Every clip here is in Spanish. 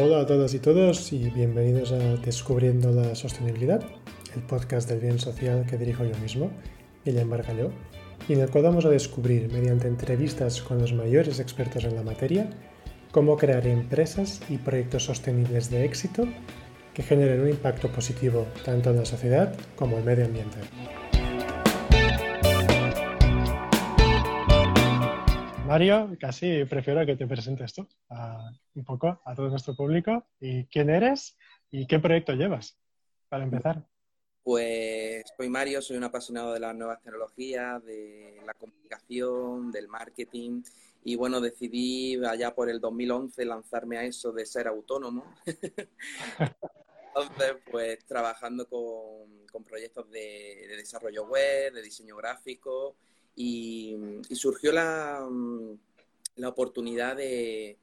Hola a todas y todos y bienvenidos a Descubriendo la Sostenibilidad, el podcast del bien social que dirijo yo mismo, Guillem Bargalló, y en el cual vamos a descubrir, mediante entrevistas con los mayores expertos en la materia, cómo crear empresas y proyectos sostenibles de éxito que generen un impacto positivo tanto en la sociedad como en el medio ambiente. Mario, casi prefiero que te presentes tú un poco a todo nuestro público y quién eres y qué proyecto llevas, para empezar. Pues soy Mario, soy un apasionado de las nuevas tecnologías, de la comunicación, del marketing y bueno, decidí allá por el 2011 lanzarme a eso de ser autónomo. Entonces, pues trabajando con, proyectos de, desarrollo web, de diseño gráfico y, surgió la, oportunidad de,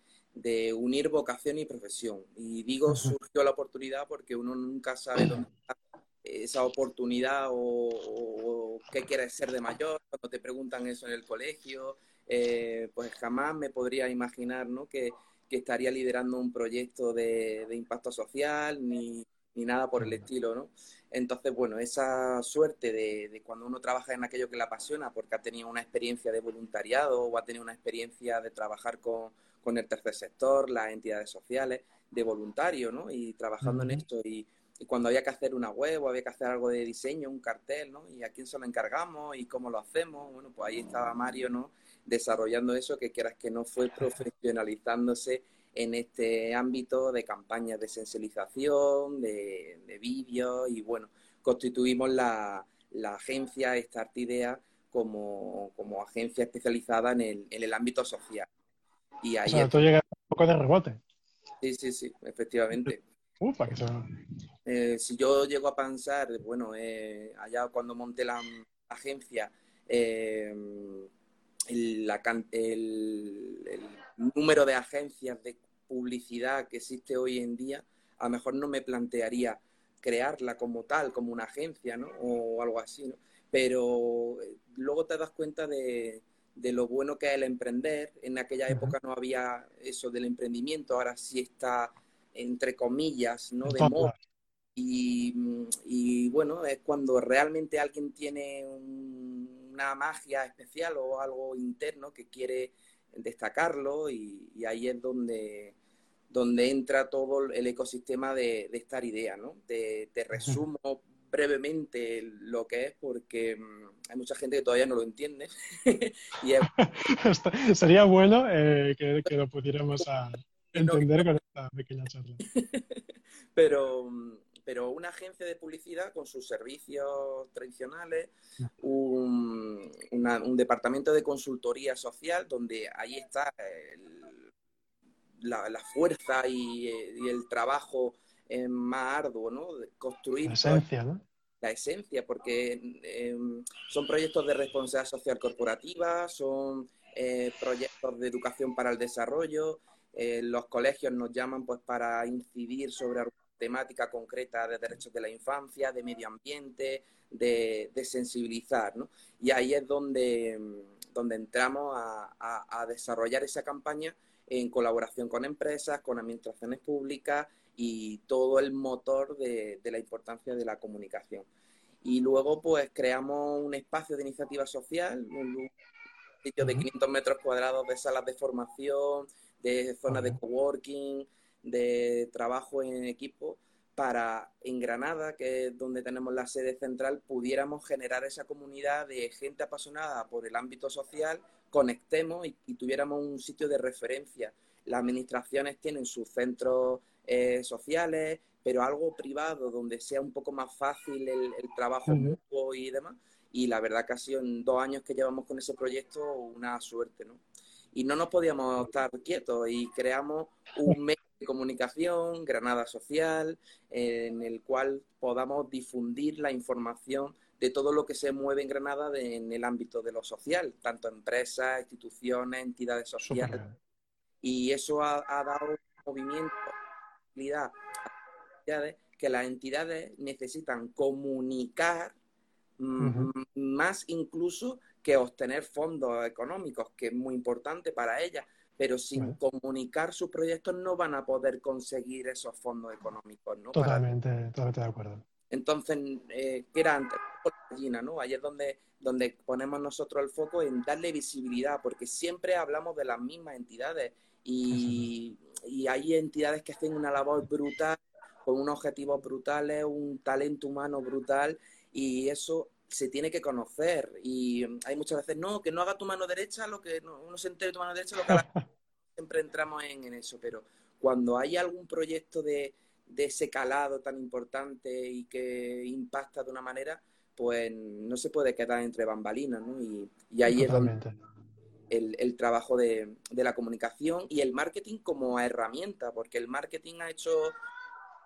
unir vocación y profesión. Y digo surgió la oportunidad porque uno nunca sabe dónde está esa oportunidad o, qué quieres ser de mayor, cuando te preguntan eso en el colegio, eh, pues jamás me podría imaginar ¿no? que, que estaría liderando un proyecto de, impacto social ni, nada por el estilo, ¿no? Entonces, bueno, esa suerte de, cuando uno trabaja en aquello que le apasiona, porque ha tenido una experiencia de voluntariado o ha tenido una experiencia de trabajar con, el tercer sector, las entidades sociales, de voluntario, ¿no? Y trabajando en esto y, cuando había que hacer una web o había que hacer algo de diseño, un cartel, ¿no? Y a quién se lo encargamos y cómo lo hacemos, bueno, pues ahí estaba Mario, ¿no? desarrollando eso, que quieras que no fue profesionalizándose en este ámbito de campañas de sensibilización, de, de vídeos y bueno, constituimos la, agencia Start Idea como, agencia especializada en el, en el ámbito social. Y ahí o sea, tú llegas un poco de rebote. Sí, sí, sí, efectivamente. Eh, si yo llego a pensar, bueno, eh, allá cuando monté la agencia, eh, el, número de agencias de publicidad que existe hoy en día, a lo mejor no me plantearía crearla como tal, como una agencia, ¿no? O algo así, ¿no? Pero eh, luego te das cuenta de, lo bueno que es el emprender. En aquella época no había eso del emprendimiento, ahora sí está, entre comillas, ¿no? De moda. Y, y, bueno, es cuando realmente alguien tiene un, una magia especial o algo interno que quiere destacarlo y, ahí es donde, donde entra todo el ecosistema de, esta idea, ¿no? Te, resumo brevemente lo que es porque mm, hay mucha gente que todavía no lo entiende. Sería bueno eh, que, lo pudiéramos entender con esta pequeña charla. Pero mm, pero una agencia de publicidad con sus servicios tradicionales, un, departamento de consultoría social donde ahí está la, fuerza y, el trabajo más arduo, ¿no? construir la esencia, ¿no? La esencia, porque em, son proyectos de responsabilidad social corporativa, son eh, proyectos de educación para el desarrollo, eh, los colegios nos llaman pues para incidir sobre temática concreta de derechos de la infancia, de medio ambiente, de, sensibilizar, ¿no? Y ahí es donde, donde entramos a, desarrollar esa campaña en colaboración con empresas, con administraciones públicas y todo el motor de, la importancia de la comunicación. Y luego, pues, creamos un espacio de iniciativa social, un sitio de 500 metros cuadrados de salas de formación, de zonas de coworking, de trabajo en equipo para en Granada, que es donde tenemos la sede central, pudiéramos generar esa comunidad de gente apasionada por el ámbito social, conectemos y, tuviéramos un sitio de referencia. Las administraciones tienen sus centros eh, sociales, pero algo privado donde sea un poco más fácil el, trabajo y demás. Y la verdad que ha sido en dos años que llevamos con ese proyecto una suerte, ¿no? Y no nos podíamos estar quietos y creamos un medio de comunicación, Granada Social, en el cual podamos difundir la información de todo lo que se mueve en Granada en el ámbito de lo social, tanto empresas, instituciones, entidades sociales. Y eso ha, dado movimiento, a que las entidades necesitan comunicar más incluso que obtener fondos económicos, que es muy importante para ellas, pero sin comunicar sus proyectos no van a poder conseguir esos fondos económicos. ¿no? Totalmente, totalmente de acuerdo. Entonces, eh, ¿qué era antes? La ¿no? Ahí es donde, donde ponemos nosotros el foco en darle visibilidad, porque siempre hablamos de las mismas entidades y, y hay entidades que hacen una labor brutal, con unos objetivos brutales, un talento humano brutal, y eso se tiene que conocer. Y hay muchas veces, no, que no haga tu mano derecha, lo que no, uno se entere de tu mano derecha, lo que siempre entramos en, en, eso. Pero cuando hay algún proyecto de, de, ese calado tan importante y que impacta de una manera, pues no se puede quedar entre bambalinas, ¿no? Y, y ahí es donde el, el trabajo de, de la comunicación y el marketing como herramienta, porque el marketing ha hecho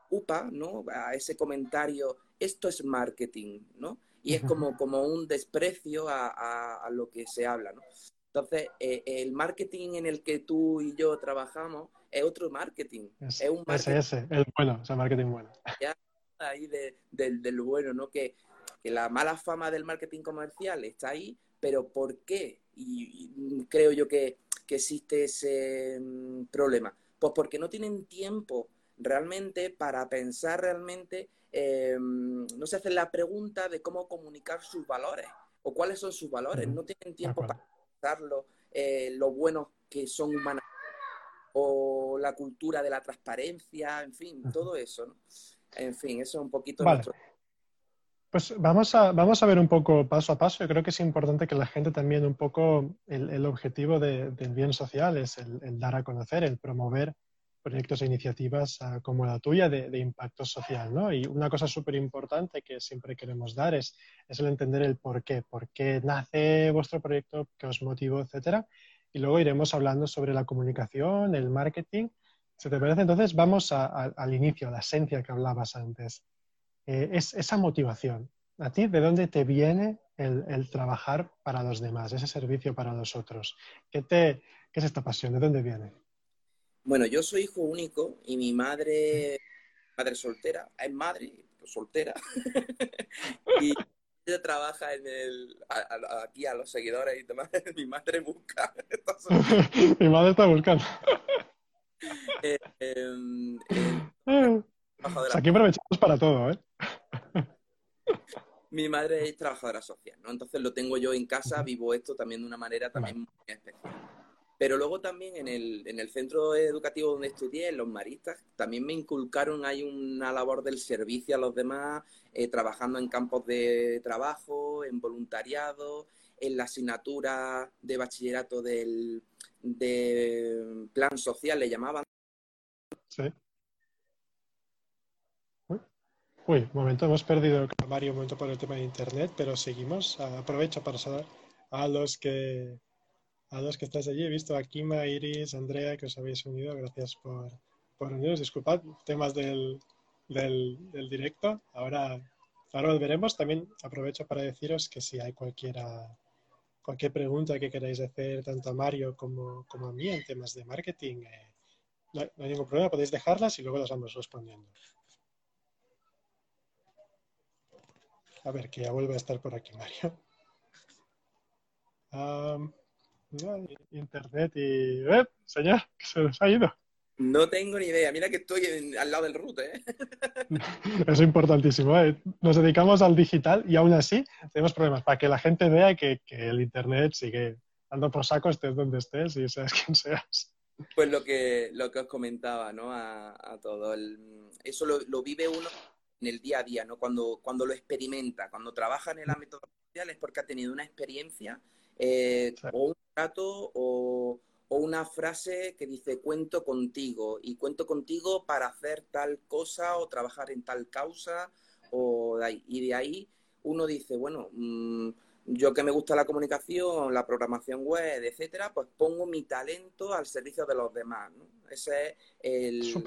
UPA, ¿no? A ese comentario, esto es marketing, ¿no? Y es como, como un desprecio a, lo que se habla, ¿no? Entonces, eh, el marketing en el que tú y yo trabajamos es otro marketing. Es, un marketing. Ese, el bueno, o sea, marketing bueno. Ya, ahí de, del bueno, ¿no? Que, la mala fama del marketing comercial está ahí, pero ¿por qué? Y, creo yo que, que, existe ese mm, problema. Pues porque no tienen tiempo realmente para pensar realmente Em, no se hacen la pregunta de cómo comunicar sus valores o cuáles son sus valores. No tienen tiempo para pensarlo, eh, lo buenos que son humanos o la cultura de la transparencia, en fin, todo eso. En fin, eso es un poquito nuestro... Pues vamos a, vamos a ver un poco paso a paso. Yo creo que es importante que la gente también un poco, el, objetivo del bien social es el, dar a conocer, el promover proyectos e iniciativas ah, como la tuya de, impacto social, ¿no? Y una cosa súper importante que siempre queremos dar es, es, el entender el por qué, por qué nace vuestro proyecto, qué os motivó, etcétera. Y luego iremos hablando sobre la comunicación, el marketing. ¿Se te parece? Entonces vamos al inicio, a la esencia que hablabas antes. Eh, es esa motivación. ¿A ti de dónde te viene el, trabajar para los demás, ese servicio para los otros? ¿Qué, te, ¿Qué es esta pasión? ¿De dónde viene? Bueno, yo soy hijo único y mi madre, madre soltera, es madre soltera. y ella trabaja en el, aquí a los seguidores y demás. mi madre busca. mi madre está buscando. Eh, em, aquí aprovechamos para todo, ¿eh? mi madre es trabajadora social, ¿no? Entonces lo tengo yo en casa, vivo esto también de una manera también muy especial. Pero luego también en el, en el centro educativo donde estudié, en los maristas, también me inculcaron, hay una labor del servicio a los demás, eh, trabajando en campos de trabajo, en voluntariado, en la asignatura de bachillerato del de plan social, le llamaban. Sí. Uy, momento, hemos perdido el Mario por el tema de Internet, pero seguimos. Aprovecho para saludar a los que a los que estáis allí. He visto a Kima, Iris, Andrea, que os habéis unido. Gracias por, por uniros. Disculpad, temas del, del, directo. Ahora, ahora volveremos. También aprovecho para deciros que si hay cualquiera, cualquier pregunta que queráis hacer tanto a Mario como, como a mí en temas de marketing, eh, no, hay ningún problema. Podéis dejarlas y luego las vamos respondiendo. A ver, que ya vuelve a estar por aquí, Mario. Internet y... ¿Eh? Señor, que se nos ha ido. No tengo ni idea. Mira que estoy al lado del root, ¿eh? es importantísimo. ¿eh? Nos dedicamos al digital y aún así tenemos problemas para que la gente vea que, el Internet sigue dando por saco, estés donde estés y seas quien seas. Pues lo que, lo que os comentaba, ¿no? A, todo. eso lo, vive uno en el día a día, ¿no? Cuando, cuando lo experimenta, cuando trabaja en el ámbito social es porque ha tenido una experiencia eh, o un trato o, una frase que dice cuento contigo y cuento contigo para hacer tal cosa o trabajar en tal causa o y de ahí uno dice, bueno, mm, yo que me gusta la comunicación, la programación web, etcétera, pues pongo mi talento al servicio de los demás. Ese es el,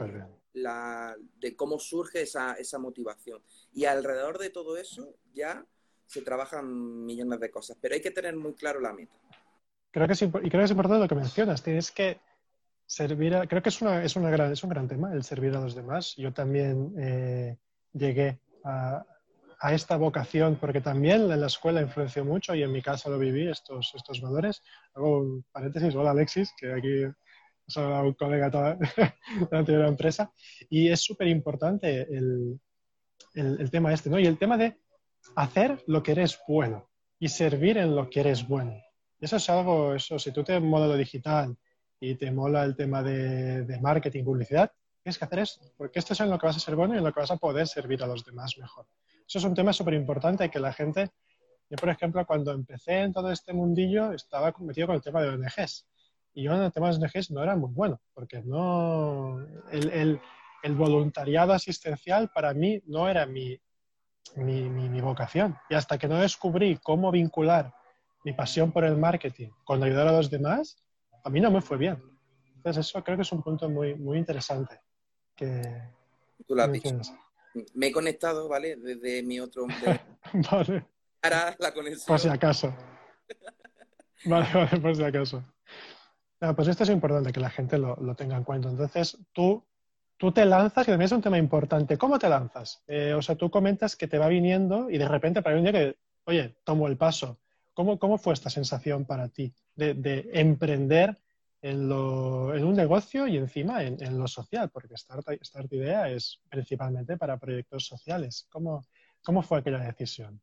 la, de cómo surge esa, esa motivación. Y alrededor de todo eso ya se trabajan millones de cosas, pero hay que tener muy claro la meta. Creo que es, y creo que es importante lo que mencionas, tienes que servir a, creo que es, una, es, una gran, es un gran tema el servir a los demás. Yo también eh, llegué a, a esta vocación, porque también en la escuela influenció mucho y en mi casa lo viví, estos, estos valores. Hago un paréntesis, hola Alexis, que aquí soy un colega toda, de la anterior empresa, y es súper importante el, el, el, tema este, ¿no? Y el tema de hacer lo que eres bueno y servir en lo que eres bueno. Eso es algo, eso, si tú te mola lo digital y te mola el tema de, marketing, publicidad, tienes que hacer esto, porque esto es en lo que vas a ser bueno y en lo que vas a poder servir a los demás mejor. Eso es un tema súper importante que la gente, yo por ejemplo, cuando empecé en todo este mundillo, estaba metido con el tema de ONGs. Y yo en el tema de ONGs no era muy bueno, porque no, el voluntariado asistencial para mí no era mi, mi, mi, mi, vocación. Y hasta que no descubrí cómo vincular mi pasión por el marketing con ayudar a los demás, a mí no me fue bien. Entonces eso creo que es un punto muy, muy interesante. Que, Tú lo has dicho. Me he conectado, ¿vale? Desde mi otro... Vale. Para la conexión. Por si acaso. vale, vale, por si acaso. No, pues esto es importante que la gente lo, lo tenga en cuenta. Entonces, tú tú te lanzas, que también es un tema importante. ¿Cómo te lanzas? Eh, o sea, tú comentas que te va viniendo y de repente para un día que, oye, tomo el paso. ¿Cómo, cómo fue esta sensación para ti de, de emprender en, lo, en, un negocio y encima en, en lo social? Porque Start, Start, Idea es principalmente para proyectos sociales. ¿Cómo, ¿Cómo fue aquella decisión?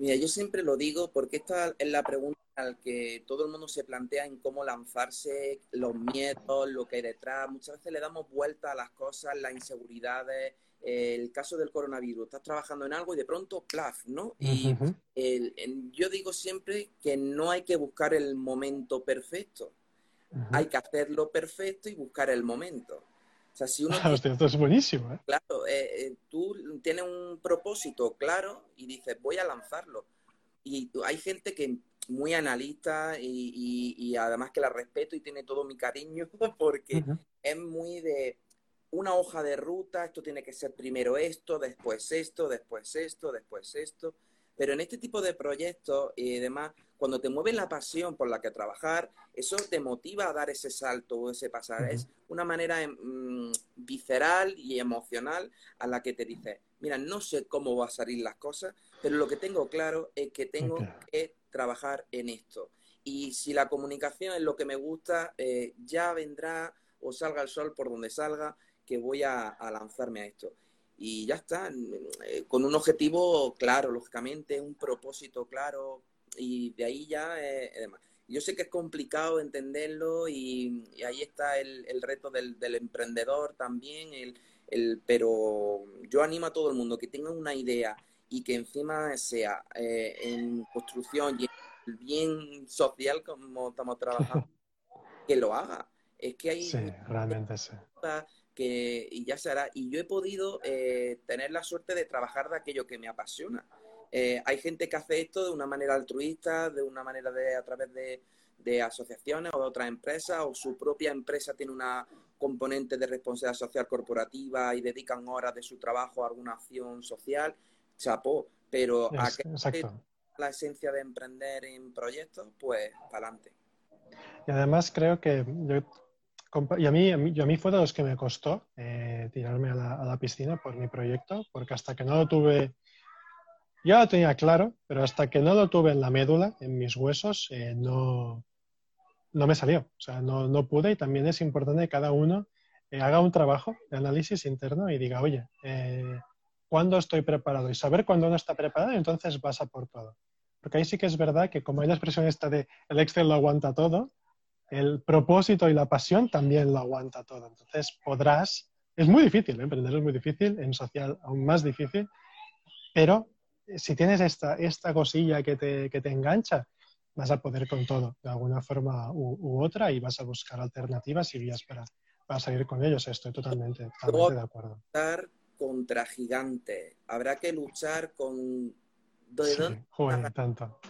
Mira, yo siempre lo digo porque esta es la pregunta al que todo el mundo se plantea en cómo lanzarse, los miedos, lo que hay detrás. Muchas veces le damos vuelta a las cosas, las inseguridades. El caso del coronavirus, estás trabajando en algo y de pronto, plaf, ¿no? Y uh -huh. el, el, yo digo siempre que no hay que buscar el momento perfecto. Uh -huh. Hay que hacerlo perfecto y buscar el momento. O sea, si uno ah, hostia, esto es buenísimo. ¿eh? Claro, eh, eh, tú tienes un propósito claro y dices, voy a lanzarlo. Y hay gente que muy analista y, y, y, además que la respeto y tiene todo mi cariño porque uh -huh. es muy de una hoja de ruta, esto tiene que ser primero esto, después esto, después esto, después esto. Pero en este tipo de proyectos y demás, cuando te mueve la pasión por la que trabajar, eso te motiva a dar ese salto o ese pasar. Uh -huh. Es una manera mmm, visceral y emocional a la que te dices, mira, no sé cómo va a salir las cosas, pero lo que tengo claro es que tengo okay. que trabajar en esto. Y si la comunicación es lo que me gusta, eh, ya vendrá o salga el sol por donde salga, que voy a, a lanzarme a esto y ya está, eh, con un objetivo claro, lógicamente, un propósito claro, y de ahí ya eh, demás. Yo sé que es complicado entenderlo y, y ahí está el, el reto del, del, emprendedor también, el, el, pero yo animo a todo el mundo que tenga una idea y que encima sea eh, en construcción y en el bien social como estamos trabajando, que lo haga. Es que hay... Sí, realmente sí que y ya se hará. Y yo he podido eh, tener la suerte de trabajar de aquello que me apasiona. Eh, hay gente que hace esto de una manera altruista, de una manera de a través de, de asociaciones o de otras empresas, o su propia empresa tiene una componente de responsabilidad social corporativa y dedican horas de su trabajo a alguna acción social. Chapó, pero es, a que la esencia de emprender en proyectos, pues para adelante. Y además creo que yo y a mí, a mí, a mí fue de los que me costó eh, tirarme a la, a la, piscina por mi proyecto, porque hasta que no lo tuve, ya lo tenía claro, pero hasta que no lo tuve en la médula, en mis huesos, eh, no, no me salió. O sea, no, no pude y también es importante que cada uno eh, haga un trabajo de análisis interno y diga, oye, eh, ¿cuándo estoy preparado? Y saber cuándo uno está preparado entonces vas a por todo. Porque ahí sí que es verdad que como hay la expresión esta de el Excel lo aguanta todo, el propósito y la pasión también lo aguanta todo. Entonces podrás, es muy difícil, ¿eh? emprender es muy difícil, en social aún más difícil, pero si tienes esta, esta cosilla que te, que te engancha, vas a poder con todo, de alguna forma u, u, otra, y vas a buscar alternativas y vías para, para salir con ellos. Estoy totalmente, totalmente de acuerdo. Luchar contra gigantes, habrá que luchar con... ¿De sí, joder, tanto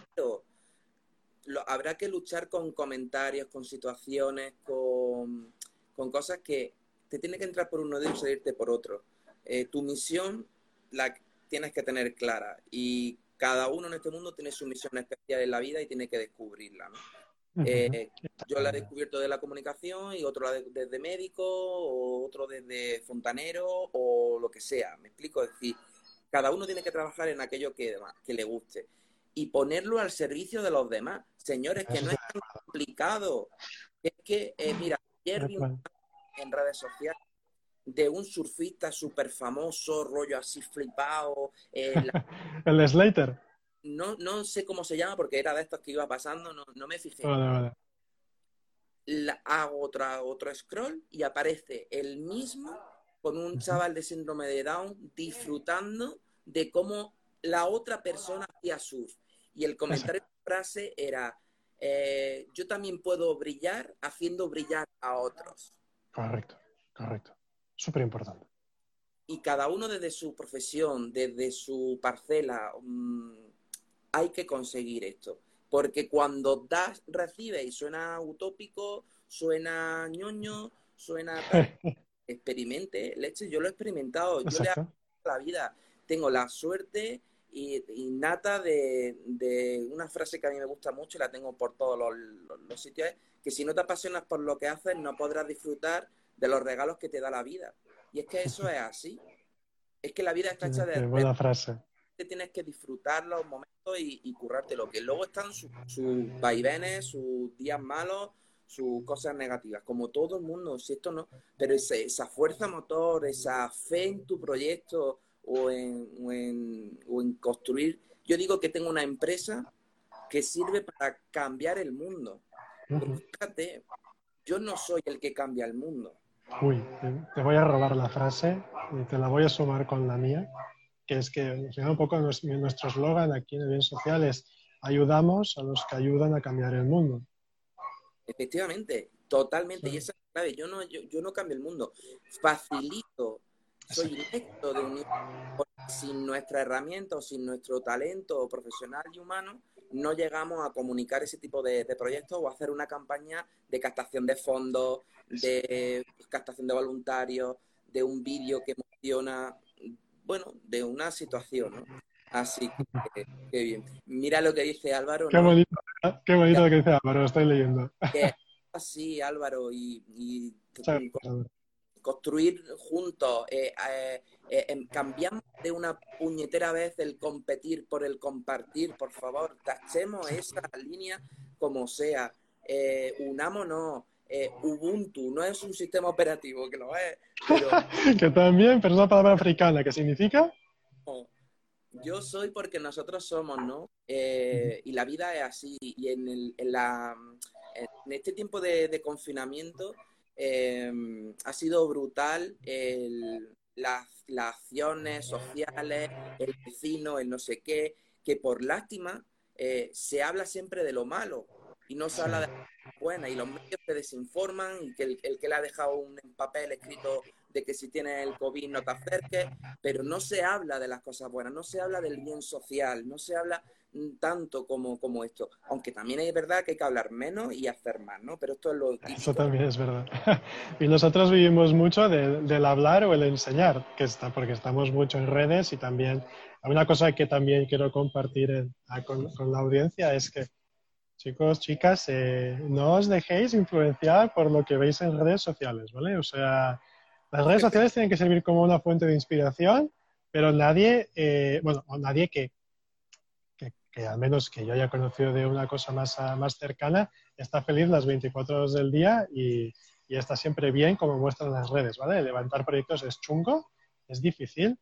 lo, habrá que luchar con comentarios, con situaciones, con, con, cosas que te tiene que entrar por uno de ellos y salirte por otro. Eh, tu misión la tienes que tener clara y cada uno en este mundo tiene su misión especial en la vida y tiene que descubrirla. ¿no? Uh -huh. eh, yo la he descubierto de la comunicación y otro la de, desde médico o otro desde fontanero o lo que sea. Me explico, es decir, Cada uno tiene que trabajar en aquello que, que le guste y ponerlo al servicio de los demás. Señores, que no es tan complicado. Es que, eh, mira, ayer vi en redes sociales de un surfista súper famoso, rollo así flipado. Eh, el Slater. No, no sé cómo se llama porque era de estos que iba pasando, no, no me fijé. hago otra, otro scroll y aparece el mismo con un chaval de síndrome de Down disfrutando de cómo la otra persona hacía surf. Y el comentario de la frase era, eh, yo también puedo brillar haciendo brillar a otros. Correcto, correcto. Súper importante. Y cada uno desde su profesión, desde su parcela, mm, hay que conseguir esto. Porque cuando das, recibes y suena utópico, suena ñoño, suena... experimente, leche, yo lo he experimentado, yo le hago la vida. Tengo la suerte innata de, de, una frase que a mí me gusta mucho y la tengo por todos los, sitios, es que si no te apasionas por lo que haces, no podrás disfrutar de los regalos que te da la vida. Y es que eso es así. Es que la vida está hecha de... buena frase. Tienes que disfrutar los momentos y, y lo Que luego están sus vaivenes, sus días malos, sus cosas negativas, como todo el mundo, si esto no, pero esa fuerza motor, esa fe en tu proyecto, o en, o en, construir. Yo digo que tengo una empresa que sirve para cambiar el mundo. Fíjate, yo no soy el que cambia el mundo. Uy, te voy a robar la frase y te la voy a sumar con la mía, que es que un poco nuestro eslogan aquí en el bien social es ayudamos a los que ayudan a cambiar el mundo. Efectivamente, totalmente. Y esa es la clave. Yo no, yo, yo no cambio el mundo. Facilito soy directo de unir. Sin nuestra herramienta o sin nuestro talento profesional y humano, no llegamos a comunicar ese tipo de, proyectos o hacer una campaña de captación de fondos, de captación de voluntarios, de un vídeo que emociona, bueno, de una situación, ¿no? Así que, qué bien. Mira lo que dice Álvaro. Qué bonito, qué bonito lo que dice Álvaro, estoy leyendo. así, Álvaro, y, y construir juntos, eh, eh, eh em, cambiamos de una puñetera vez el competir por el compartir, por favor, tachemos esa línea como sea, unámonos. Ubuntu no es un sistema operativo, que lo es. que también, pero es una palabra africana, ¿qué significa? Yo soy porque nosotros somos, ¿no? y la vida es así. Y en, el, en, la, en este tiempo de confinamiento, Em, ha sido brutal las, acciones sociales, el vecino, el no sé qué, que por lástima eh, se habla siempre de lo malo y no se habla de lo bueno y los medios te desinforman y que el, el que le ha dejado un papel escrito de que si tienes el COVID no te acerques, pero no se habla de las cosas buenas, no se habla del bien social, no se habla tanto como, como esto. Aunque también es verdad que hay que hablar menos y hacer más, ¿no? Pero esto es lo Eso también es verdad. y nosotros vivimos mucho del hablar o el enseñar, que está, porque estamos mucho en redes y también una cosa que también quiero compartir con, la audiencia es que, chicos, chicas, eh, no os dejéis influenciar por lo que veis en redes sociales, ¿vale? O sea, las redes sociales tienen que servir como una fuente de inspiración, pero nadie, eh, bueno, nadie que que al menos que yo haya conocido de una cosa más, ah, más cercana, está feliz las 24 horas del día y, y, está siempre bien, como muestran las redes, ¿vale? Levantar proyectos es chungo, es difícil,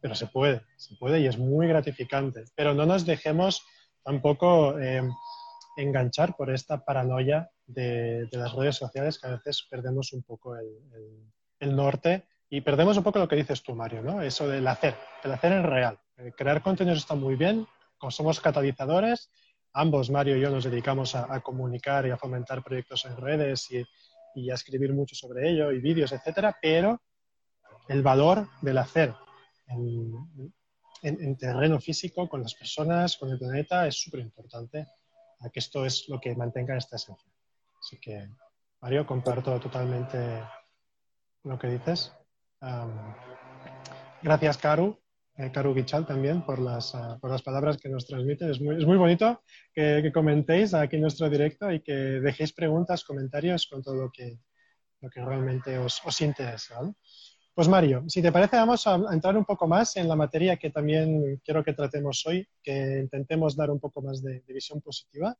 pero se puede, se puede y es muy gratificante. Pero no nos dejemos tampoco eh, enganchar por esta paranoia de, de, las redes sociales, que a veces perdemos un poco el, el, norte y perdemos un poco lo que dices tú, Mario, ¿no? Eso del hacer, el hacer en real. Eh, crear contenidos está muy bien, como somos catalizadores, ambos, Mario y yo, nos dedicamos a, comunicar y a fomentar proyectos en redes y, a escribir mucho sobre ello y vídeos, etcétera, pero el valor del hacer en, terreno físico, con las personas, con el planeta, es súper importante, a que esto es lo que mantenga esta esencia. Así que, Mario, comparto totalmente lo que dices. gracias, Karu, eh, Karu Gichal también por las, ah, por las palabras que nos transmiten. Es muy, es muy bonito que, comentéis aquí en nuestro directo y que dejéis preguntas, comentarios con todo lo que, lo que realmente os, os interesa. Pues Mario, si te parece, vamos a entrar un poco más en la materia que también quiero que tratemos hoy, que intentemos dar un poco más de, visión positiva,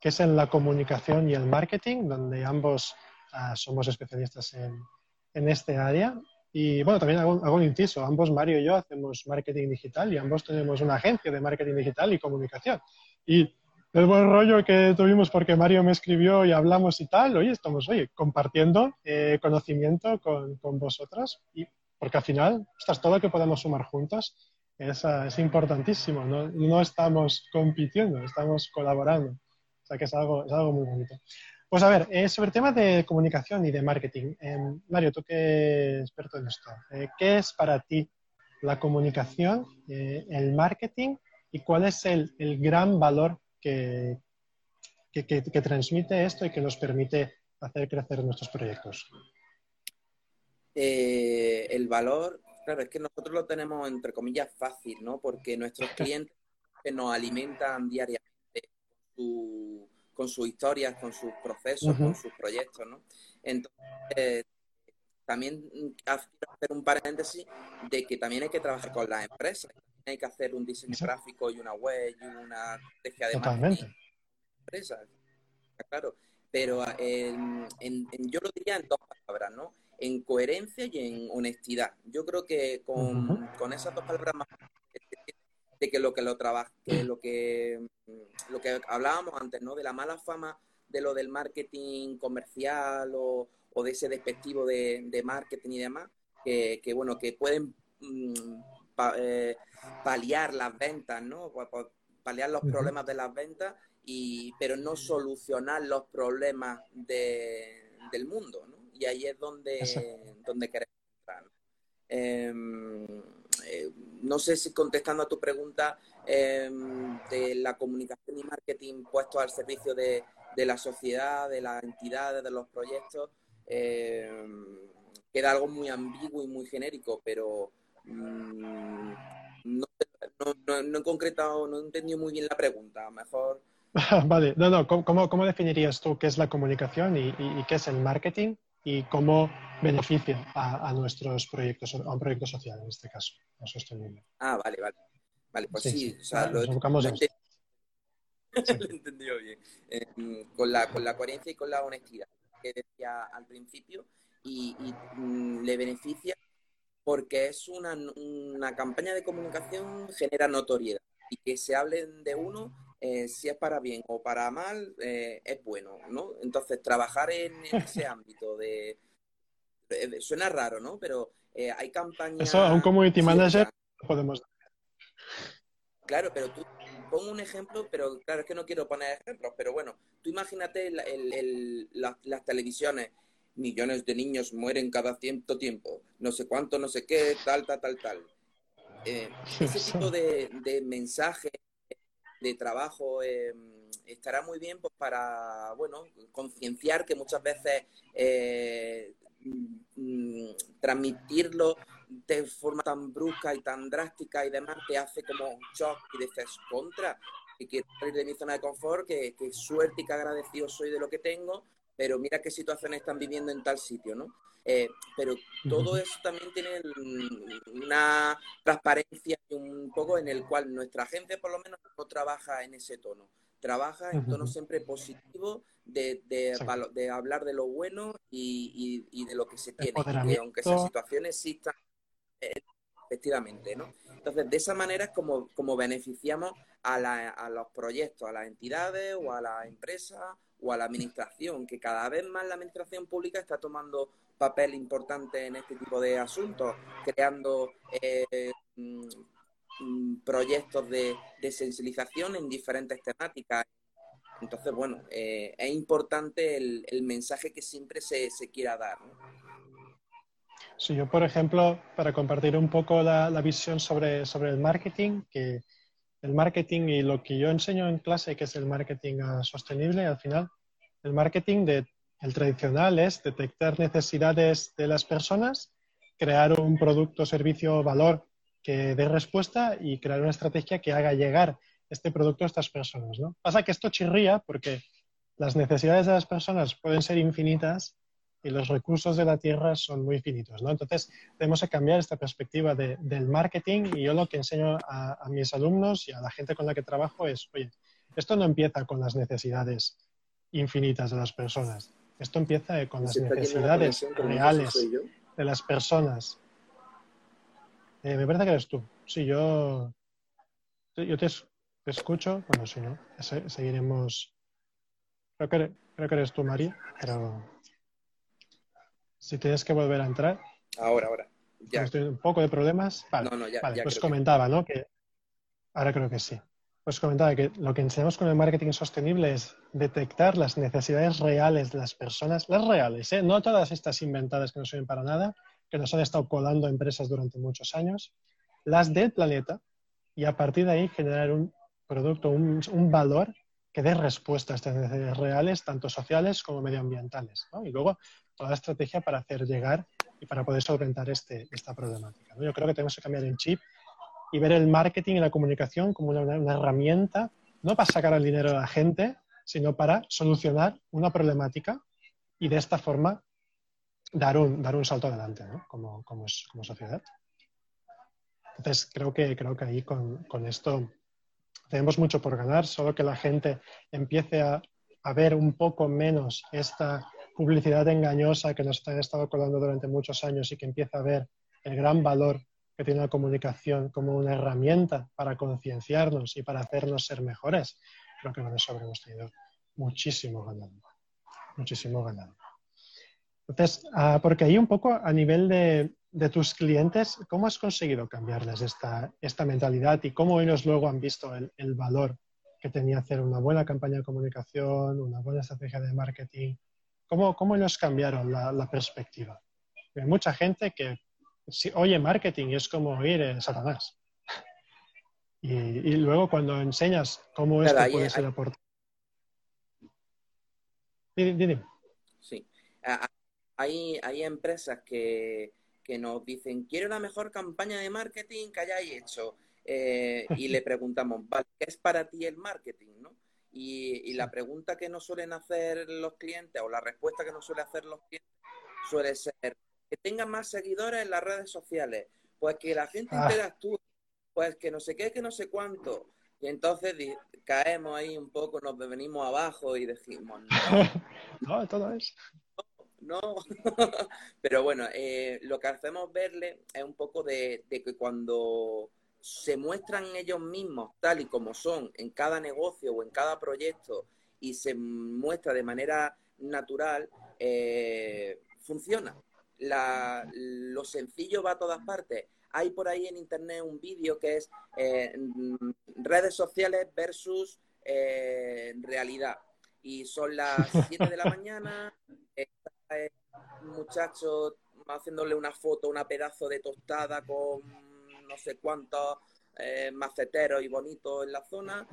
que es en la comunicación y el marketing, donde ambos ah, somos especialistas en, en, este área. Y bueno, también hago, hago, un inciso, ambos, Mario y yo, hacemos marketing digital y ambos tenemos una agencia de marketing digital y comunicación. Y el buen rollo que tuvimos porque Mario me escribió y hablamos y tal, hoy estamos oye, compartiendo eh, conocimiento con, con, vosotras, y, porque al final, estás todo lo que podemos sumar juntos es, ah, es importantísimo, ¿no? no estamos compitiendo, estamos colaborando, o sea que es algo, es algo muy bonito. Pues a ver, eh, sobre el tema de comunicación y de marketing, eh, Mario, tú que eres experto en esto, eh, ¿qué es para ti la comunicación, eh, el marketing y cuál es el, el gran valor que, que, transmite esto y que nos permite hacer crecer nuestros proyectos? El valor, claro, es que nosotros lo tenemos entre comillas fácil, ¿no? Porque nuestros clientes nos alimentan diariamente con sus historias, con sus procesos, con sus proyectos, ¿no? Entonces, también hacer un paréntesis de que también hay que trabajar con las empresas hay que hacer un diseño gráfico y una web y una estrategia de marketing. Claro, pero en, yo lo diría en dos palabras, ¿no? En coherencia y en honestidad. Yo creo que con, con esas dos palabras más de que lo que lo trabaja, que lo que lo que hablábamos antes, ¿no? De la mala fama de lo del marketing comercial o, o de ese despectivo de, de, marketing y demás, que, que bueno, que pueden mm, eh, paliar las ventas, ¿no? Paliar los problemas de las ventas, y, pero no solucionar los problemas del mundo, ¿no? Y ahí es donde, donde queremos entrar. Em, eh, ¿no? sé si contestando a tu pregunta em, de la comunicación y marketing puesto al servicio de, de la sociedad, de las entidades, de los proyectos, em, queda algo muy ambiguo y muy genérico, pero Mm, no, no, he concretado, no he entendido muy bien la pregunta. Mejor. vale, no, no, ¿cómo, ¿cómo, definirías tú qué es la comunicación y, qué es el marketing y cómo beneficia a, nuestros proyectos, a un proyecto social en este caso, a sostenible? Ah, vale, vale. Vale, pues sí, o sea, lo, he entendido bien. Eh, con, la, con la coherencia y con la honestidad que decía al principio y, mm, le beneficia porque es una, una campaña de comunicación genera notoriedad y que se hablen de uno, eh, si es para bien o para mal, eh, es bueno, ¿no? Entonces, trabajar en, ese ámbito de, Suena raro, ¿no? Pero eh, hay campañas... Eso a un community manager podemos... Claro, pero tú pongo un ejemplo, pero claro, es que no quiero poner ejemplos, pero bueno, tú imagínate las televisiones millones de niños mueren cada cierto tiempo, no sé cuánto, no sé qué, tal, tal, tal, tal. Eh, ese tipo de, de, mensaje de trabajo eh, estará muy bien pues, para, bueno, concienciar que muchas veces eh, mm, transmitirlo de forma tan brusca y tan drástica y demás te hace como shock y dices contra y quiero salir de mi zona de confort, que, que suerte y que agradecido soy de lo que tengo, pero mira qué situaciones están viviendo en tal sitio, ¿no? Eh, pero todo eso también tiene una transparencia un poco en el cual nuestra gente por lo menos no trabaja en ese tono, trabaja en tono siempre positivo de, de, hablar de lo bueno y, de lo que se tiene, y aunque esas situaciones existan, eh, efectivamente, ¿no? Entonces, de esa manera es como, como beneficiamos a, a los proyectos, a las entidades o a las empresas o a la administración, que cada vez más la administración pública está tomando papel importante en este tipo de asuntos, creando eh, mm, mm, proyectos de, sensibilización en diferentes temáticas. Entonces, bueno, eh, es importante el, mensaje que siempre se, quiera dar. Sí, yo, por ejemplo, para compartir un poco la, visión sobre, sobre el marketing, que el marketing y lo que yo enseño en clase, que es el marketing sostenible, al final, el marketing de, el tradicional es detectar necesidades de las personas, crear un producto, servicio, valor que dé respuesta y crear una estrategia que haga llegar este producto a estas personas. ¿no? Pasa que esto chirría porque las necesidades de las personas pueden ser infinitas y los recursos de la tierra son muy finitos, ¿no? Entonces, tenemos que cambiar esta perspectiva del marketing y yo lo que enseño a, mis alumnos y a la gente con la que trabajo es, oye, esto no empieza con las necesidades infinitas de las personas, esto empieza con las necesidades reales de las personas. Eh, me parece que eres tú. Sí, yo, yo te, escucho. Bueno, si no, seguiremos. Creo que, creo que eres tú, María, pero si tienes que volver a entrar. Ahora, ahora. Ya. Estoy un poco de problemas. Vale, no, no, ya, vale pues comentaba, ¿no? Que ahora creo que sí. Pues comentaba que lo que enseñamos con el marketing sostenible es detectar las necesidades reales de las personas, las reales, ¿eh? no todas estas inventadas que no sirven para nada, que nos han estado colando empresas durante muchos años, las del planeta, y a partir de ahí generar un producto, un, un valor que dé respuesta a estas necesidades reales, tanto sociales como medioambientales. ¿no? Y luego toda la estrategia para hacer llegar y para poder solventar este, esta problemática. ¿no? Yo creo que tenemos que cambiar el chip y ver el marketing y la comunicación como una, herramienta, no para sacar el dinero a la gente, sino para solucionar una problemática y de esta forma dar un, dar un salto adelante ¿no? como, como, como, sociedad. Entonces, creo que, creo que ahí con, con, esto tenemos mucho por ganar, solo que la gente empiece a, a ver un poco menos esta publicidad engañosa que nos ha estado colando durante muchos años y que empieza a ver el gran valor que tiene la comunicación como una herramienta para concienciarnos y para hacernos ser mejores, creo que con eso habremos tenido muchísimo ganado. Muchísimo ganado. Entonces, ah, porque ahí un poco a nivel de, tus clientes, ¿cómo has conseguido cambiarles esta, esta mentalidad y cómo ellos luego han visto el, valor que tenía hacer una buena campaña de comunicación, una buena estrategia de marketing? ¿Cómo, cómo ellos cambiaron la, la perspectiva? Hay mucha gente que si oye marketing es como oír eh, Satanás. Y, luego cuando enseñas cómo esto puede ser aportado. Sí. Hay, hay empresas que, que, nos dicen, quiero una mejor campaña de marketing que hayáis hecho. Eh, y le preguntamos, ¿qué es para ti el marketing? ¿No? Y, y, la pregunta que nos suelen hacer los clientes, o la respuesta que nos suelen hacer los clientes, suele ser, que tengan más seguidores en las redes sociales, pues que la gente ah. interactúe, pues que no sé qué, que no sé cuánto. Y entonces caemos ahí un poco, nos venimos abajo y decimos, no, no todo es. No, pero bueno, eh, lo que hacemos verle es un poco de, de, que cuando se muestran ellos mismos tal y como son en cada negocio o en cada proyecto y se muestra de manera natural, eh, funciona la, lo sencillo va a todas partes. Hay por ahí en internet un vídeo que es eh, redes sociales versus eh, realidad. Y son las 7 de la mañana, está un muchacho haciéndole una foto, una pedazo de tostada con no sé cuántos eh, maceteros y bonitos en la zona.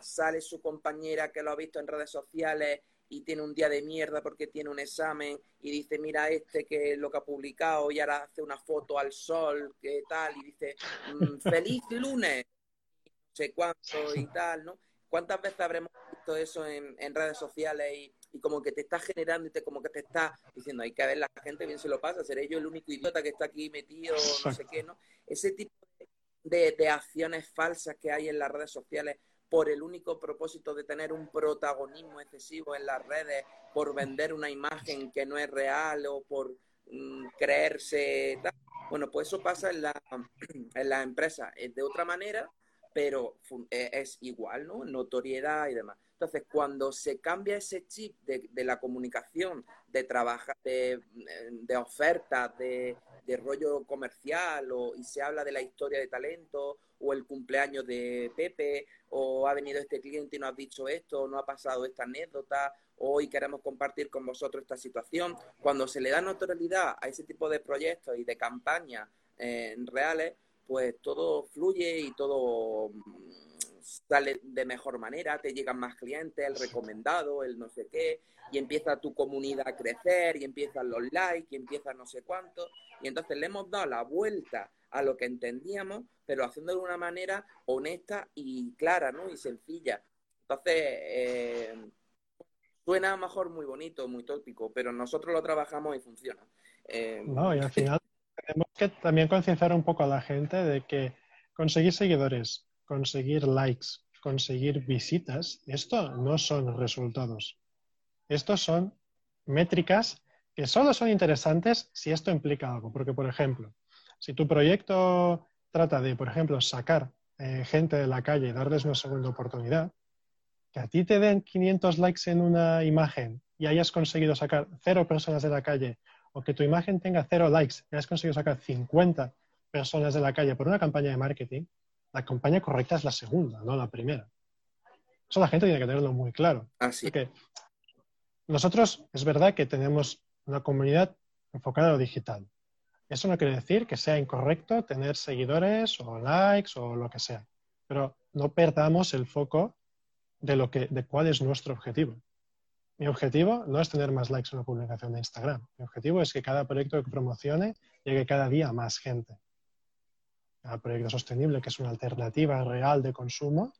sale su compañera que lo ha visto en redes sociales y tiene un día de mierda porque tiene un examen y dice, mira este que es lo que ha publicado y ahora hace una foto al sol, que tal, y dice, mm, feliz lunes, no sé cuánto y tal, ¿no? ¿Cuántas veces habremos visto eso en, redes sociales y, como que te está generando y te, como que te está diciendo, hay que ver la gente bien se lo pasa, seré yo el único idiota que está aquí metido, no sé qué, ¿no? Ese tipo de, de acciones falsas que hay en las redes sociales por el único propósito de tener un protagonismo excesivo en las redes, por vender una imagen que no es real o por mm, creerse Bueno, pues eso pasa en la, en la empresa. Es de otra manera, pero e, es igual, ¿no? Notoriedad y demás. Entonces, cuando se cambia ese chip de, la comunicación, de trabajar, de, de ofertas, de, de rollo comercial o, y se habla de la historia de talento o el cumpleaños de Pepe o ha venido este cliente y nos ha dicho esto o no ha pasado esta anécdota o hoy queremos compartir con vosotros esta situación. Cuando se le da notoriedad a ese tipo de proyectos y de campañas eh, reales, pues todo fluye y todo mm, sale de mejor manera, te llegan más clientes, el recomendado, el no sé qué, y empieza tu comunidad a crecer, y empiezan los likes, y empieza no sé cuánto, y entonces le hemos dado la vuelta a lo que entendíamos, pero haciendo de una manera honesta y clara, ¿no? Y sencilla. Entonces, eh, suena a lo mejor muy bonito, muy tópico, pero nosotros lo trabajamos y funciona. Eh, no, y al final tenemos que también concienciar un poco a la gente de que conseguir seguidores, conseguir likes, conseguir visitas, esto no son resultados. Estos son métricas que solo son interesantes si esto implica algo. Porque, por ejemplo, si tu proyecto trata de, por ejemplo, sacar eh, gente de la calle y darles una segunda oportunidad, que a ti te den 500 likes en una imagen y hayas conseguido sacar cero personas de la calle, o que tu imagen tenga cero likes y hayas conseguido sacar 50 personas de la calle por una campaña de marketing, la campaña correcta es la segunda, no la primera. Eso la gente tiene que tenerlo muy claro. Así. que nosotros es verdad que tenemos una comunidad enfocada a lo digital. Eso no quiere decir que sea incorrecto tener seguidores o likes o lo que sea, pero no perdamos el foco de, lo que, de cuál es nuestro objetivo. Mi objetivo no es tener más likes en una publicación de Instagram. Mi objetivo es que cada proyecto que promocione llegue cada día a más gente. Cada proyecto sostenible, que es una alternativa real de consumo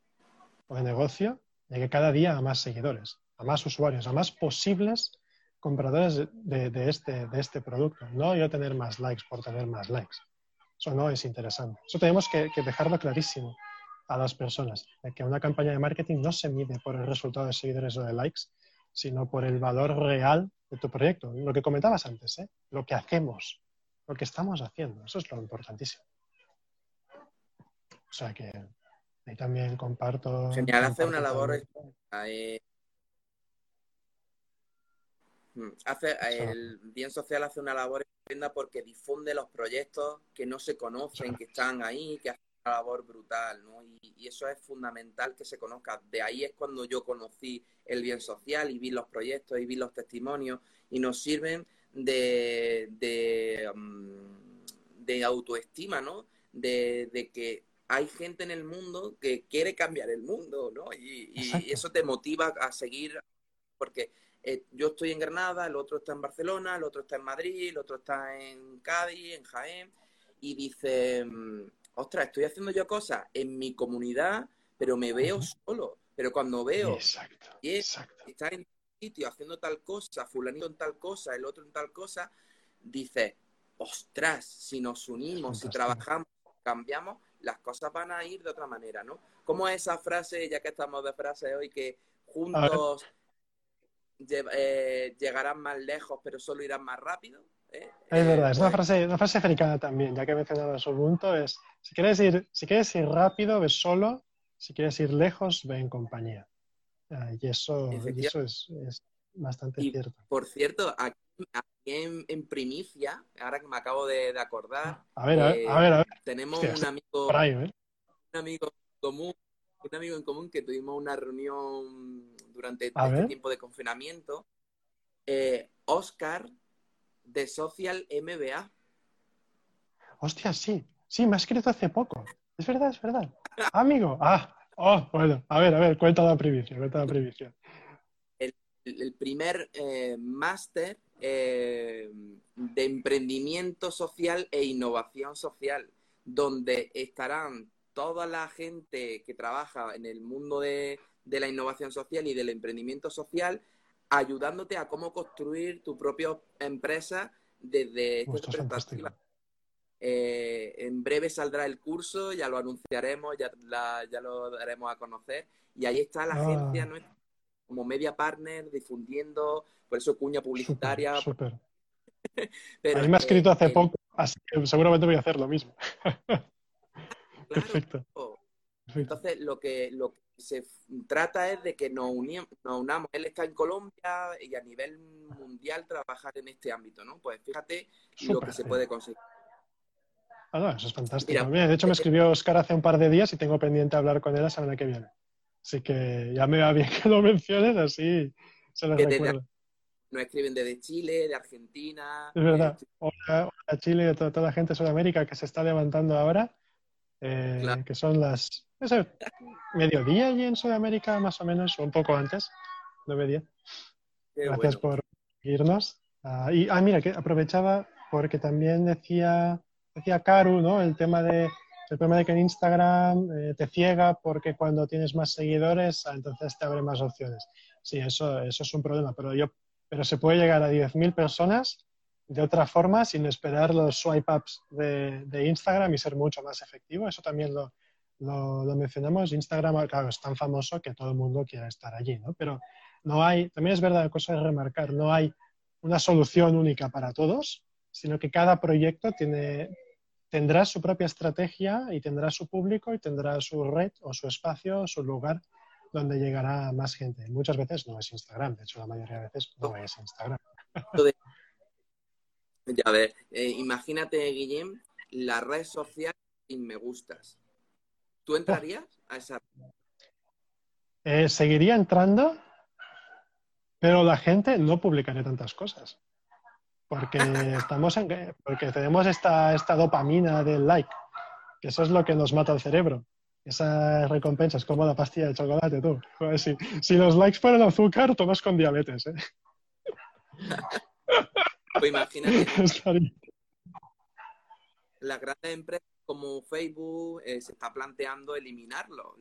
o de negocio, llegue cada día a más seguidores, a más usuarios, a más posibles compradores de, este, de este producto. No yo tener más likes por tener más likes. Eso no es interesante. Eso tenemos que, dejarlo clarísimo a las personas, de que una campaña de marketing no se mide por el resultado de seguidores o de likes, sino por el valor real de tu proyecto. Lo que comentabas antes, ¿eh? lo que hacemos, lo que estamos haciendo. Eso es lo importantísimo. O sea que ahí también comparto. Genial, hace una labor. Mm, hace, el bien social hace una labor estupenda porque difunde los proyectos que no se conocen, que están ahí, que hace una labor brutal, ¿no? Y, eso es fundamental que se conozca. De ahí es cuando yo conocí el bien social y vi los proyectos y vi los testimonios y nos sirven de, de, mm, autoestima, ¿no? De, que hay gente en el mundo que quiere cambiar el mundo, ¿no? y eso te motiva a seguir porque eh, yo estoy en Granada, el otro está en Barcelona, el otro está en Madrid, el otro está en Cádiz, en Jaén, y dice, mm, ostras, estoy haciendo yo cosas en mi comunidad, pero me veo solo. Pero cuando veo exacto, que está en sitio haciendo tal cosa, fulanito en tal cosa, el otro en tal cosa, dice, ostras, si nos unimos, si trabajamos, cambiamos, las cosas van a ir de otra manera, ¿no? ¿Cómo es esa frase, ya que estamos de frase hoy, que juntos eh, llegarán más lejos, pero solo irán más rápido. ¿eh? Es verdad, es una pues frase, una frase africana también, ya que he mencionado su punto, es si quieres ir, si quieres ir rápido, ve solo, si quieres ir lejos, ve en compañía. Y eso, eso es, bastante cierto. Por cierto, aquí, en, primicia, ahora que me acabo de, acordar, a ver, a ver, a ver, tenemos un amigo, ¿eh? un amigo común, un amigo en común que tuvimos una reunión durante este tiempo de confinamiento, eh, Oscar de Social MBA. Hostia, sí, sí, me ha escrito hace poco. Es verdad, es verdad. Amigo, ah, oh, bueno, a ver, a ver, cuenta la primicia, cuenta la primicia. El, primer eh, máster eh, de emprendimiento social e innovación social, donde estarán toda la gente que trabaja en el mundo de, de la innovación social y del emprendimiento social, ayudándote a cómo construir tu propia empresa desde esta perspectiva. Eh, en breve saldrá el curso, ya lo anunciaremos, ya, ya lo daremos a conocer. Y ahí está la agencia ah. Como media partner difundiendo, por eso cuña publicitaria. Súper. a mí me ha escrito hace poco, así que seguramente voy a hacer lo mismo. Perfecto. Entonces, lo que, lo se trata es de que nos, unamos. Él está en Colombia y a nivel mundial trabajar en este ámbito, ¿no? Pues fíjate lo que se puede conseguir. Ah, eso es fantástico. de hecho, me escribió Oscar hace un par de días y tengo pendiente hablar con él la semana que viene. Así que ya me va bien que lo menciones, así se lo recuerdo. nos escriben desde Chile, de Argentina. Es verdad. Hola, Chile y toda, la gente de Sudamérica que se está levantando ahora, eh, que son las mediodía allí en Sudamérica, más o menos, o un poco antes, nueve Gracias por seguirnos. Ah, y, ah, mira, que aprovechaba porque también decía, decía Karu, ¿no? El tema de El problema de que en Instagram eh, te ciega porque cuando tienes más seguidores, ah, entonces te abre más opciones. Sí, eso, eso es un problema, pero, yo, pero se puede llegar a 10.000 personas de otra forma sin esperar los swipe ups de, de, Instagram y ser mucho más efectivo. Eso también lo, lo, lo, mencionamos. Instagram, claro, es tan famoso que todo el mundo quiere estar allí, ¿no? Pero no hay, también es verdad, cosa de remarcar, no hay una solución única para todos, sino que cada proyecto tiene, tendrá su propia estrategia y tendrá su público y tendrá su red o su espacio, su lugar donde llegará más gente. Muchas veces no es Instagram, de hecho la mayoría de veces no es Instagram. Ya ver, eh, imagínate, Guillem, la red social sin me gustas. ¿Tú entrarías a esa eh, seguiría entrando, pero la gente no publicaría tantas cosas. Porque estamos en, porque tenemos esta, esta dopamina del like, que eso es lo que nos mata el cerebro. Esas recompensas, como la pastilla de chocolate, tú. si, si, los likes fueran azúcar, todos con diabetes, ¿eh? Pues imagínate. Las grandes empresas como Facebook eh, se está planteando eliminarlo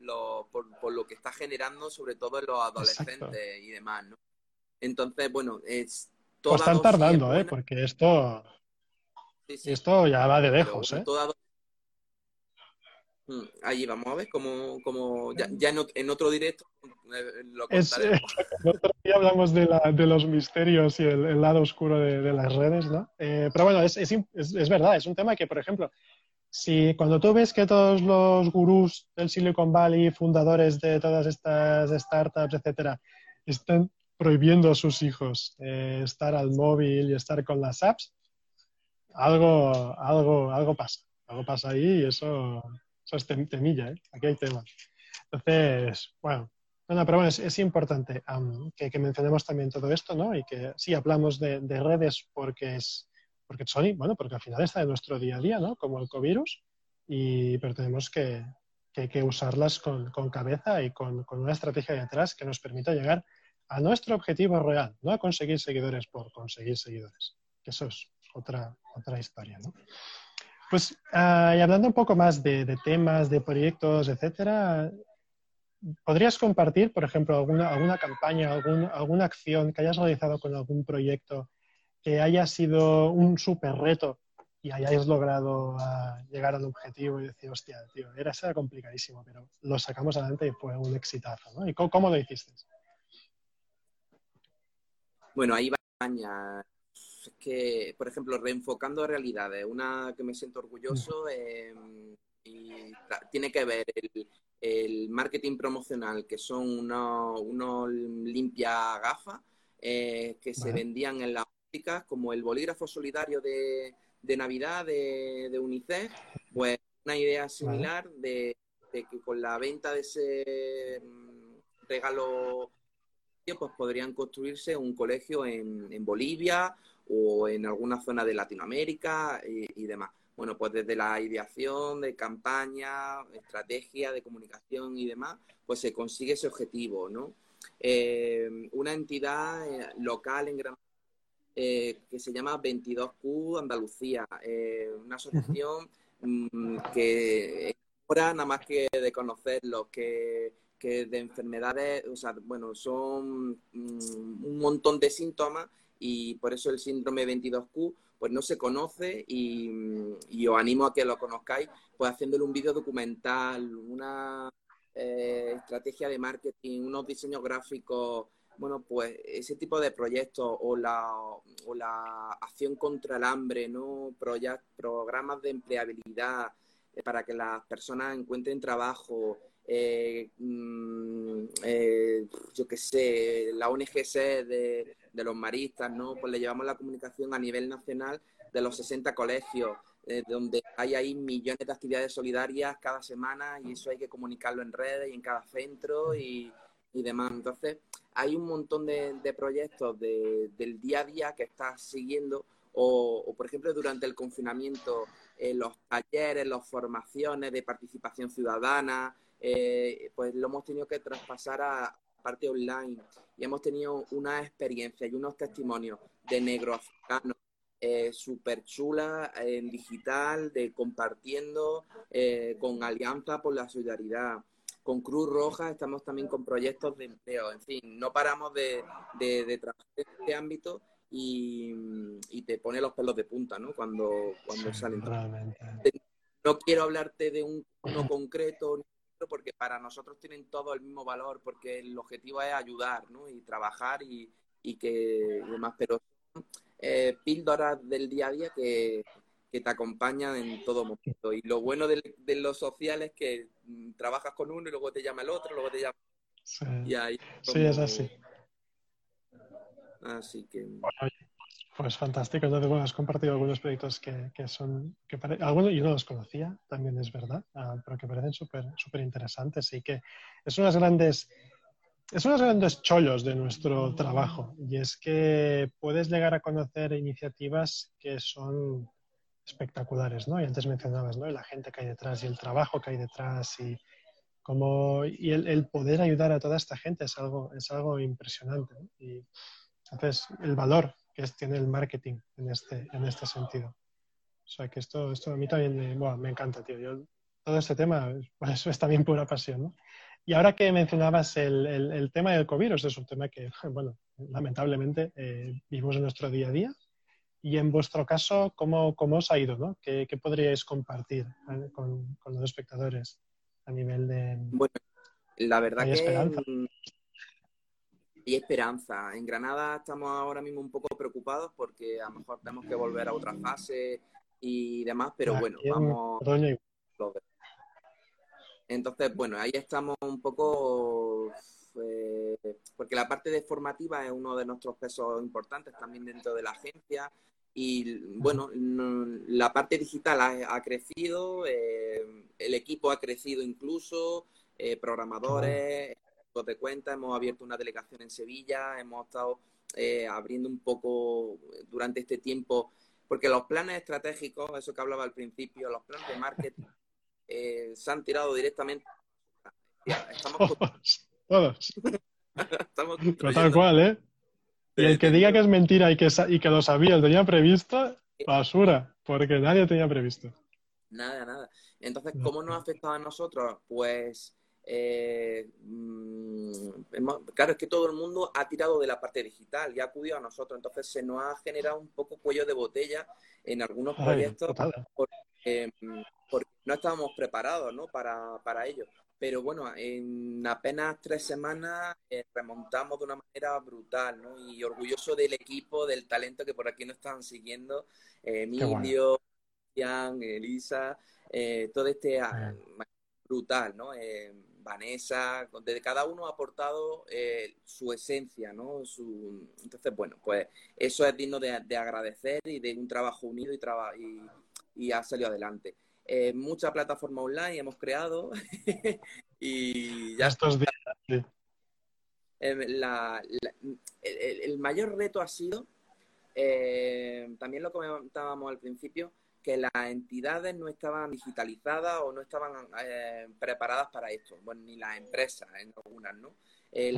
por, lo que está generando, sobre todo en los adolescentes y demás, ¿no? Entonces, bueno, es Pues están tardando, ¿eh? Porque esto. Esto ya va de lejos, ¿eh? Mm, allí vamos a ver cómo, cómo ya, en, otro directo eh, lo es, eh, otro día hablamos de, la, de, los misterios y el, lado oscuro de, las redes, ¿no? Eh, pero bueno, es, es, verdad, es un tema que, por ejemplo, si cuando tú ves que todos los gurús del Silicon Valley, fundadores de todas estas startups, etcétera, están prohibiendo a sus hijos estar al móvil y estar con las apps, algo, algo, algo pasa. Algo pasa ahí y eso eso es temilla, ¿eh? Aquí hay tema. Entonces, bueno, bueno pero bueno, es, importante que, mencionemos también todo esto, ¿no? Y que sí, hablamos de, redes porque es, porque son, bueno, porque al final está en nuestro día a día, ¿no? Como el covirus, y, pero tenemos que, que, usarlas con, con, cabeza y con, con, una estrategia detrás que nos permita llegar a nuestro objetivo real, no a conseguir seguidores por conseguir seguidores, que eso es otra, otra historia, ¿no? Pues, ah, hablando un poco más de, temas, de proyectos, etcétera, ¿podrías compartir, por ejemplo, alguna, alguna campaña, alguna acción que hayas realizado con algún proyecto que haya sido un súper reto y hayáis logrado ah, llegar al objetivo y decir, hostia, tío, era, complicadísimo, pero lo sacamos adelante y fue un exitazo, ¿no? ¿Y cómo, lo hiciste? Bueno, ahí va España es que, por ejemplo, reenfocando realidades, una que me siento orgulloso em, y tiene que ver el, marketing promocional, que son unos, unos limpia gafas eh, que se vendían en las ópticas, como el bolígrafo solidario de, Navidad de, UNICEF, pues una idea similar de, que con la venta de ese mm, regalo pues podrían construirse un colegio en, en Bolivia o en alguna zona de Latinoamérica y, demás. Bueno, pues desde la ideación de campaña, estrategia de comunicación y demás, pues se consigue ese objetivo, ¿no? Eh, una entidad eh, local en Granada eh, que se llama 22Q Andalucía, una asociación mm, que ahora nada más que de conocerlo, que, que de enfermedades, o sea, bueno, son mm, un montón de síntomas y por eso el síndrome 22Q pues no se conoce y, os animo a que lo conozcáis pues haciéndole un vídeo documental, una eh, estrategia de marketing, unos diseños gráficos, bueno, pues ese tipo de proyectos o la, o la acción contra el hambre, ¿no? programas de empleabilidad eh, para que las personas encuentren trabajo, eh, mm, yo qué sé, la ONGC de, los maristas, ¿no? Pues le llevamos la comunicación a nivel nacional de los 60 colegios, eh, donde hay ahí millones de actividades solidarias cada semana y eso hay que comunicarlo en redes y en cada centro y, demás. Entonces, hay un montón de, proyectos del día a día que estás siguiendo o, por ejemplo, durante el confinamiento, eh, los talleres, las formaciones de participación ciudadana, eh, pues lo hemos tenido que traspasar a parte online y hemos tenido una experiencia y unos testimonios de negros africanos eh, súper chula en digital, de compartiendo eh, con Alianza por la Solidaridad. Con Cruz Roja estamos también con proyectos de empleo. En fin, no paramos de, trabajar en este ámbito y, te pone los pelos de punta, ¿no? Cuando, cuando salen. No quiero hablarte de un, uno concreto porque para nosotros tienen todo el mismo valor, porque el objetivo es ayudar, ¿no? Y trabajar y, y que demás, pero eh, píldoras del día a día que, te acompañan en todo momento. Y lo bueno de, de lo social es que mm, trabajas con uno y luego te llama el otro, luego te llama. Sí, sí es así. Así que. Pues fantástico. Entonces, bueno, has compartido algunos proyectos que, que son. Que Algunos yo no los conocía, también es verdad, ah, pero que parecen súper súper interesantes y que es unas grandes es uno de los grandes chollos de nuestro trabajo y es que puedes llegar a conocer iniciativas que son espectaculares, ¿no? Y antes mencionabas, ¿no? La gente que hay detrás y el trabajo que hay detrás y como y el, poder ayudar a toda esta gente es algo es algo impresionante y entonces el valor que tiene el marketing en este en este sentido. O sea que esto esto a mí también me, me encanta, tío. Yo todo este tema, por eso es también pura pasión, ¿no? Y ahora que mencionabas el, el, tema del COVID, es un tema que, bueno, lamentablemente eh, vivimos en nuestro día a día. Y en vuestro caso, ¿cómo, cómo os ha ido? ¿no? ¿Qué, ¿Qué, podríais compartir eh, con, con, los espectadores a nivel de... Bueno, la verdad que... esperanza? Y esperanza. En Granada estamos ahora mismo un poco preocupados porque a lo mejor tenemos que volver a otra fase y demás, pero bueno, vamos... Entonces, bueno, ahí estamos un poco, eh, porque la parte de formativa es uno de nuestros pesos importantes también dentro de la agencia. Y bueno, la parte digital ha, crecido, eh, el equipo ha crecido incluso, eh, programadores, de cuenta, hemos abierto una delegación en Sevilla, hemos estado abriendo un poco durante este tiempo, porque los planes estratégicos, eso que hablaba al principio, los planes de marketing eh, se han tirado directamente. Estamos todos. tal cual, ¿eh? Y el que diga que es mentira y que, y que lo sabía, lo tenía previsto, basura, porque nadie tenía previsto. Nada, nada. Entonces, ¿cómo nos ha afectado a nosotros? Pues, eh, mm, claro, es que todo el mundo ha tirado de la parte digital y ha acudido a nosotros. Entonces, se nos ha generado un poco cuello de botella en algunos proyectos porque no estábamos preparados ¿no? para, para ello. Pero bueno, en apenas tres semanas eh, remontamos de una manera brutal, ¿no? Y orgulloso del equipo, del talento que por aquí nos están siguiendo. Eh, Emilio, Ian, Elisa, todo este brutal, ¿no? Vanessa, de cada uno ha aportado su esencia, ¿no? Su... Entonces, bueno, pues eso es digno de, agradecer y de un trabajo unido y, y, y ha salido adelante eh, mucha plataforma online hemos creado y ya estos días. Em, el, mayor reto ha sido, eh, también lo comentábamos al principio, que las entidades no estaban digitalizadas o no estaban eh, preparadas para esto. Bueno, ni las empresas en algunas, ¿no? El,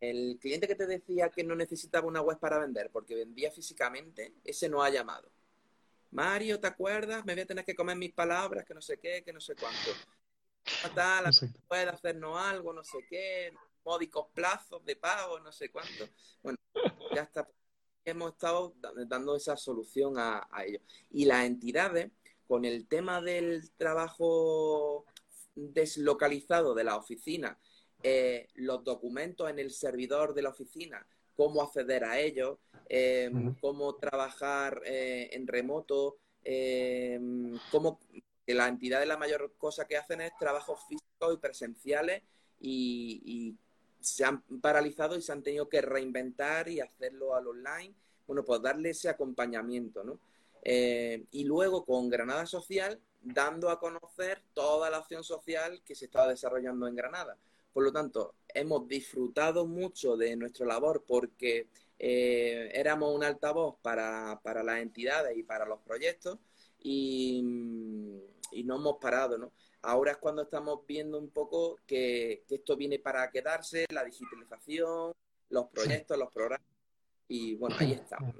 el cliente que te decía que no necesitaba una web para vender porque vendía físicamente, ese no ha llamado. Mario, ¿te acuerdas? Me voy a tener que comer mis palabras, que no sé qué, que no sé cuánto. Tal, puede hacernos algo, no sé qué, módicos plazos de pago, no sé cuánto. Bueno, ya está. Hemos estado dando esa solución a, ellos. Y las entidades, con el tema del trabajo deslocalizado de la oficina, eh, los documentos en el servidor de la oficina, cómo acceder a ellos, em, cómo trabajar eh, en remoto, em, cómo que la entidad de la mayor cosa que hacen es trabajos físicos y presenciales y, se han paralizado y se han tenido que reinventar y hacerlo al online. Bueno, pues darle ese acompañamiento, ¿no? Eh, y luego con Granada Social, dando a conocer toda la acción social que se estaba desarrollando en Granada. Por lo tanto, hemos disfrutado mucho de nuestra labor porque eh, éramos un altavoz para, para, las entidades y para los proyectos y, no hemos parado, ¿no? Ahora es cuando estamos viendo un poco que, esto viene para quedarse, la digitalización, los proyectos, los programas. Y bueno, ahí estamos.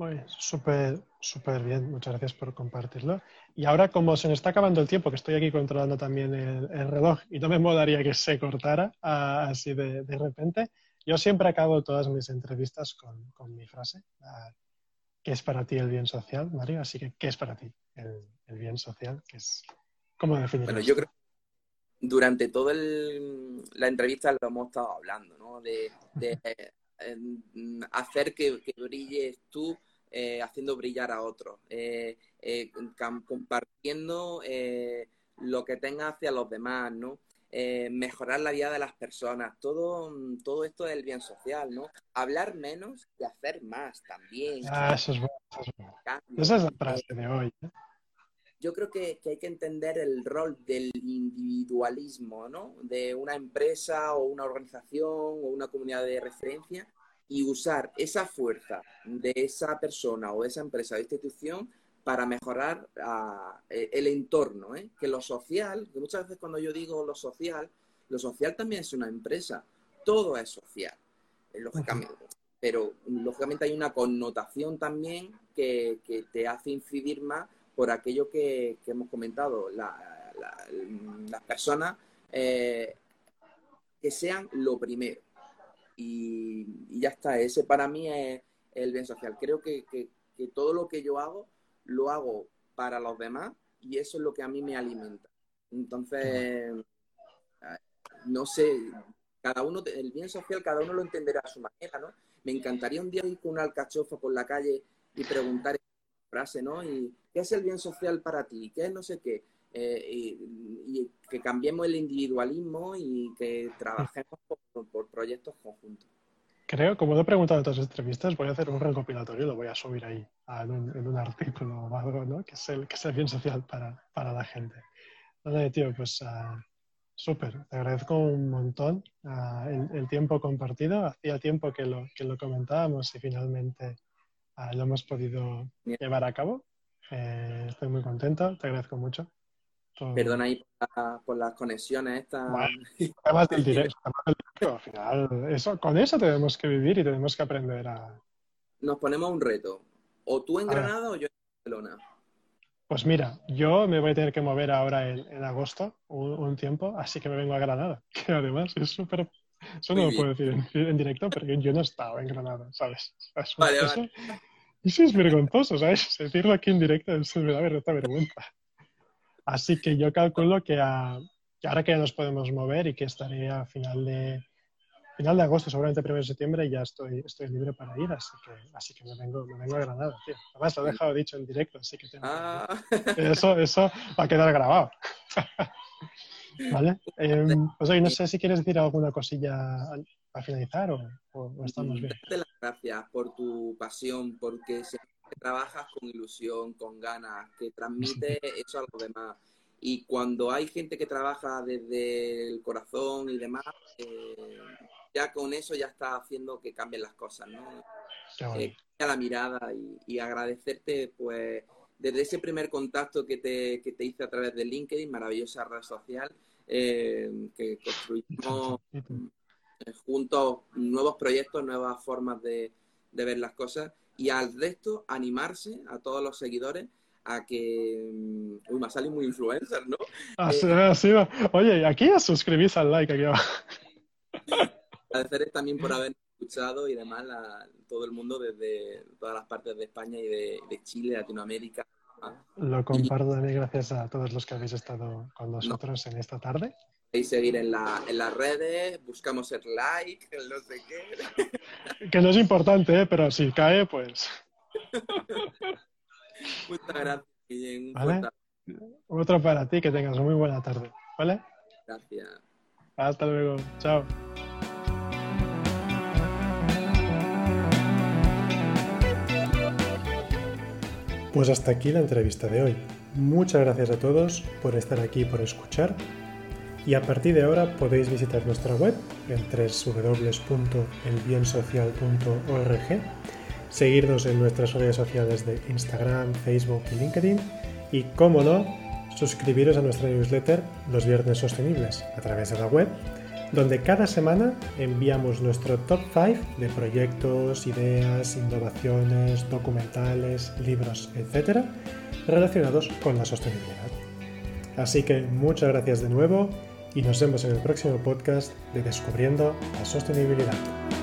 Muy súper, súper bien. Muchas gracias por compartirlo. Y ahora, como se nos está acabando el tiempo, que estoy aquí controlando también el, reloj y no me molaría que se cortara así de, repente, yo siempre acabo todas mis entrevistas con, mi frase. Ah, ¿Qué es para ti el bien social, Mario? Así que, ¿qué es para ti el, bien social? ¿Qué es, ¿Cómo definirlo? Bueno, yo creo que durante toda la entrevista lo hemos estado hablando, ¿no? De, hacer que, brilles tú eh, haciendo brillar a otros, eh, eh, compartiendo lo que tengas hacia los demás, ¿no? Mejorar la vida de las personas, todo, todo esto es el bien social, ¿no? Hablar menos y hacer más también. Ah, eso es bueno. Esa es la frase de hoy yo creo que, hay que entender el rol del individualismo, ¿no? De una empresa o una organización o una comunidad de referencia y usar esa fuerza de esa persona o de esa empresa o institución para mejorar ah, e, el entorno, ¿eh? Que lo social, que muchas veces cuando yo digo lo social, lo social también es una empresa, todo es social, eh, lógicamente. Pero lógicamente hay una connotación también que, que te hace incidir más por aquello que, hemos comentado, las personas eh, que sean lo primero. Y, ya está, ese para mí es el bien social. Creo que, todo lo que yo hago, lo hago para los demás y eso es lo que a mí me alimenta. Entonces, no sé, cada uno, el bien social, cada uno lo entenderá a su manera, ¿no? Me encantaría un día ir con una alcachofa por la calle y preguntar frase, ¿no? Y qué es el bien social para ti, qué es no sé qué. Eh, y, que cambiemos el individualismo y que trabajemos por, proyectos conjuntos. Creo, como lo he preguntado en otras entrevistas, voy a hacer un recopilatorio y lo voy a subir ahí en, un, artículo o algo, ¿no? Que es el, que es el bien social para, para la gente. Vale, tío, pues uh, súper. Te agradezco un montón uh, el, el, tiempo compartido. Hacía tiempo que lo, que lo comentábamos y finalmente Ah, lo hemos podido llevar a cabo. Eh, estoy muy contento, te agradezco mucho. Perdona ahí por, las conexiones estas. además del directo, al final, eso, con eso tenemos que vivir y tenemos que aprender a... Nos ponemos un reto. O tú en Granada o yo en Barcelona. Pues mira, yo me voy a tener que mover ahora en, agosto un, tiempo, así que me vengo a Granada, que además es súper... Eso no lo puedo decir en, directo, pero yo no he estado en Granada, ¿sabes? vale, vale. Eso es vergonzoso, ¿sabes? Decirlo aquí en directo me da vergüenza. Así que yo calculo que, ahora que ya nos podemos mover y que estaré a final de, final de agosto, seguramente primero de septiembre, ya estoy, estoy libre para ir, así que, así que me, vengo, me vengo a Granada, tío. Además, lo he dejado dicho en directo, así que ah. eso, eso va a quedar grabado. ¿Vale? Eh, pues hoy no sé si quieres decir alguna cosilla a finalizar o, estamos bien? Darte las gracias por tu pasión, porque trabajas con ilusión, con ganas, que transmite eso a los demás. Y cuando hay gente que trabaja desde el corazón y demás, eh, ya con eso ya está haciendo que cambien las cosas, ¿no? Eh, la mirada y, agradecerte, pues, desde ese primer contacto que te, que te hice a través de LinkedIn, maravillosa red social, eh, que construimos juntos nuevos proyectos, nuevas formas de, ver las cosas y al resto animarse a todos los seguidores a que... Mm, uy, me ha salido muy influencer, ¿no? Así, eh, Oye, aquí ya suscribís al like aquí abajo. Agradecer también por haber escuchado y demás a todo el mundo desde todas las partes de España y de, Chile, Latinoamérica. Lo comparto también gracias a todos los que habéis estado con nosotros en esta tarde podéis seguir en, la, en las redes, buscamos el like, el no sé qué. Que no es importante, ¿eh? pero si cae, pues. Muchas gracias, ¿Vale? Otro para ti, que tengas muy buena tarde. ¿Vale? Gracias. Hasta luego. Chao. Pues hasta aquí la entrevista de hoy. Muchas gracias a todos por estar aquí, por escuchar y a partir de ahora podéis visitar nuestra web en www.elbiensocial.org, seguirnos en nuestras redes sociales de Instagram, Facebook y LinkedIn y, como no, suscribiros a nuestra newsletter Los Viernes Sostenibles a través de la web, donde cada semana enviamos nuestro top 5 de proyectos, ideas, innovaciones, documentales, libros, etc., relacionados con la sostenibilidad. Así que muchas gracias de nuevo y nos vemos en el próximo podcast de Descubriendo la Sostenibilidad.